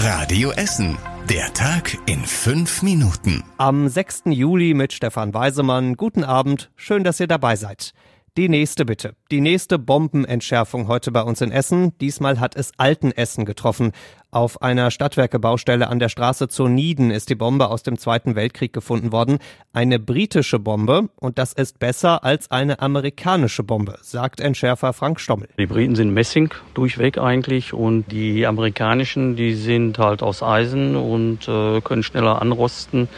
Radio Essen. Der Tag in fünf Minuten. Am 6. Juli mit Stefan Weisemann. Guten Abend. Schön, dass ihr dabei seid. Die nächste bitte. Die nächste Bombenentschärfung heute bei uns in Essen. Diesmal hat es Altenessen getroffen. Auf einer Stadtwerkebaustelle an der Straße zur Nieden ist die Bombe aus dem Zweiten Weltkrieg gefunden worden. Eine britische Bombe und das ist besser als eine amerikanische Bombe, sagt Entschärfer Frank Stommel. Die Briten sind Messing durchweg eigentlich und die amerikanischen, die sind halt aus Eisen und äh, können schneller anrosten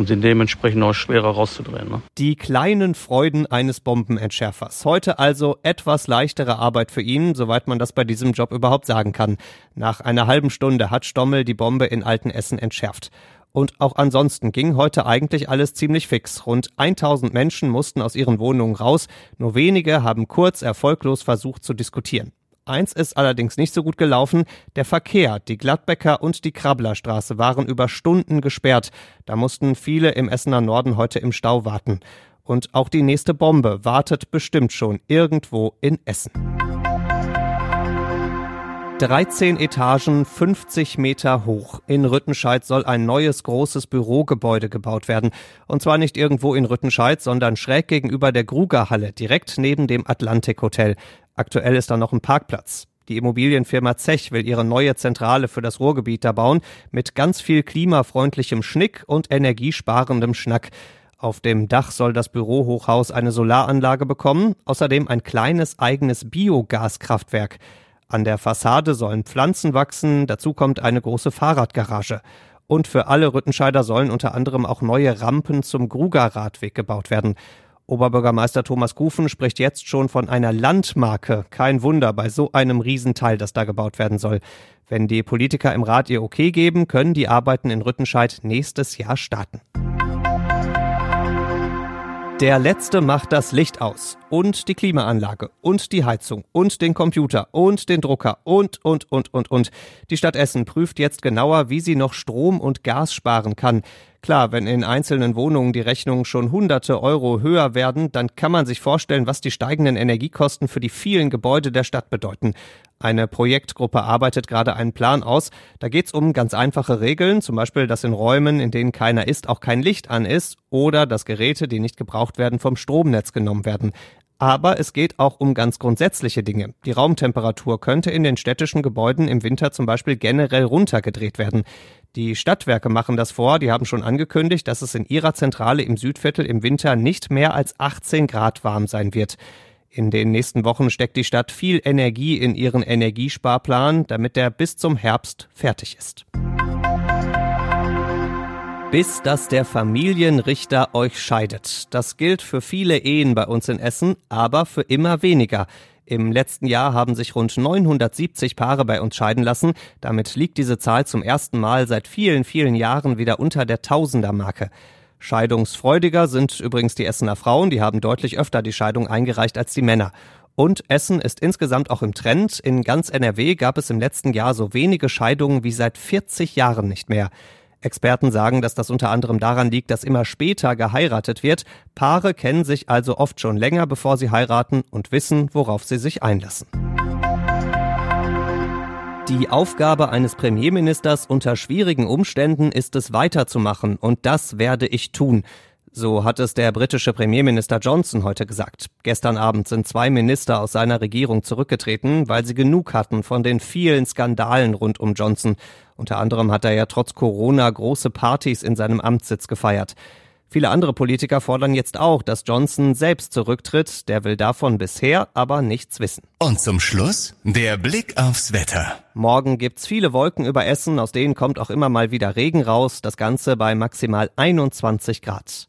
und sind dementsprechend auch schwerer rauszudrehen. Ne? Die kleinen Freuden eines Bombenentschärfers. Heute also etwas leichtere Arbeit für ihn, soweit man das bei diesem Job überhaupt sagen kann. Nach einer halben Stunde hat Stommel die Bombe in Altenessen entschärft. Und auch ansonsten ging heute eigentlich alles ziemlich fix. Rund 1000 Menschen mussten aus ihren Wohnungen raus. Nur wenige haben kurz erfolglos versucht zu diskutieren. Eins ist allerdings nicht so gut gelaufen. Der Verkehr, die Gladbecker und die Krabblerstraße waren über Stunden gesperrt. Da mussten viele im Essener Norden heute im Stau warten. Und auch die nächste Bombe wartet bestimmt schon irgendwo in Essen. 13 Etagen, 50 Meter hoch. In Rüttenscheid soll ein neues großes Bürogebäude gebaut werden. Und zwar nicht irgendwo in Rüttenscheid, sondern schräg gegenüber der Grugerhalle, direkt neben dem Atlantik Hotel. Aktuell ist da noch ein Parkplatz. Die Immobilienfirma Zech will ihre neue Zentrale für das Ruhrgebiet da bauen, mit ganz viel klimafreundlichem Schnick und energiesparendem Schnack. Auf dem Dach soll das Bürohochhaus eine Solaranlage bekommen, außerdem ein kleines eigenes Biogaskraftwerk. An der Fassade sollen Pflanzen wachsen, dazu kommt eine große Fahrradgarage. Und für alle Rüttenscheider sollen unter anderem auch neue Rampen zum Gruger-Radweg gebaut werden. Oberbürgermeister Thomas Kufen spricht jetzt schon von einer Landmarke. Kein Wunder bei so einem Riesenteil, das da gebaut werden soll. Wenn die Politiker im Rat ihr Okay geben, können die Arbeiten in Rüttenscheid nächstes Jahr starten. Der letzte macht das Licht aus. Und die Klimaanlage. Und die Heizung. Und den Computer. Und den Drucker. Und, und, und, und, und. Die Stadt Essen prüft jetzt genauer, wie sie noch Strom und Gas sparen kann. Klar, wenn in einzelnen Wohnungen die Rechnungen schon hunderte Euro höher werden, dann kann man sich vorstellen, was die steigenden Energiekosten für die vielen Gebäude der Stadt bedeuten. Eine Projektgruppe arbeitet gerade einen Plan aus. Da geht es um ganz einfache Regeln, zum Beispiel, dass in Räumen, in denen keiner ist, auch kein Licht an ist oder dass Geräte, die nicht gebraucht werden, vom Stromnetz genommen werden. Aber es geht auch um ganz grundsätzliche Dinge. Die Raumtemperatur könnte in den städtischen Gebäuden im Winter zum Beispiel generell runtergedreht werden. Die Stadtwerke machen das vor. Die haben schon angekündigt, dass es in ihrer Zentrale im Südviertel im Winter nicht mehr als 18 Grad warm sein wird. In den nächsten Wochen steckt die Stadt viel Energie in ihren Energiesparplan, damit der bis zum Herbst fertig ist. Bis dass der Familienrichter euch scheidet. Das gilt für viele Ehen bei uns in Essen, aber für immer weniger. Im letzten Jahr haben sich rund 970 Paare bei uns scheiden lassen. Damit liegt diese Zahl zum ersten Mal seit vielen, vielen Jahren wieder unter der Tausendermarke. Scheidungsfreudiger sind übrigens die Essener Frauen, die haben deutlich öfter die Scheidung eingereicht als die Männer. Und Essen ist insgesamt auch im Trend. In ganz NRW gab es im letzten Jahr so wenige Scheidungen wie seit 40 Jahren nicht mehr. Experten sagen, dass das unter anderem daran liegt, dass immer später geheiratet wird. Paare kennen sich also oft schon länger, bevor sie heiraten und wissen, worauf sie sich einlassen. Die Aufgabe eines Premierministers unter schwierigen Umständen ist es weiterzumachen und das werde ich tun. So hat es der britische Premierminister Johnson heute gesagt. Gestern Abend sind zwei Minister aus seiner Regierung zurückgetreten, weil sie genug hatten von den vielen Skandalen rund um Johnson. Unter anderem hat er ja trotz Corona große Partys in seinem Amtssitz gefeiert. Viele andere Politiker fordern jetzt auch, dass Johnson selbst zurücktritt. Der will davon bisher aber nichts wissen. Und zum Schluss der Blick aufs Wetter. Morgen gibt's viele Wolken über Essen, aus denen kommt auch immer mal wieder Regen raus. Das Ganze bei maximal 21 Grad.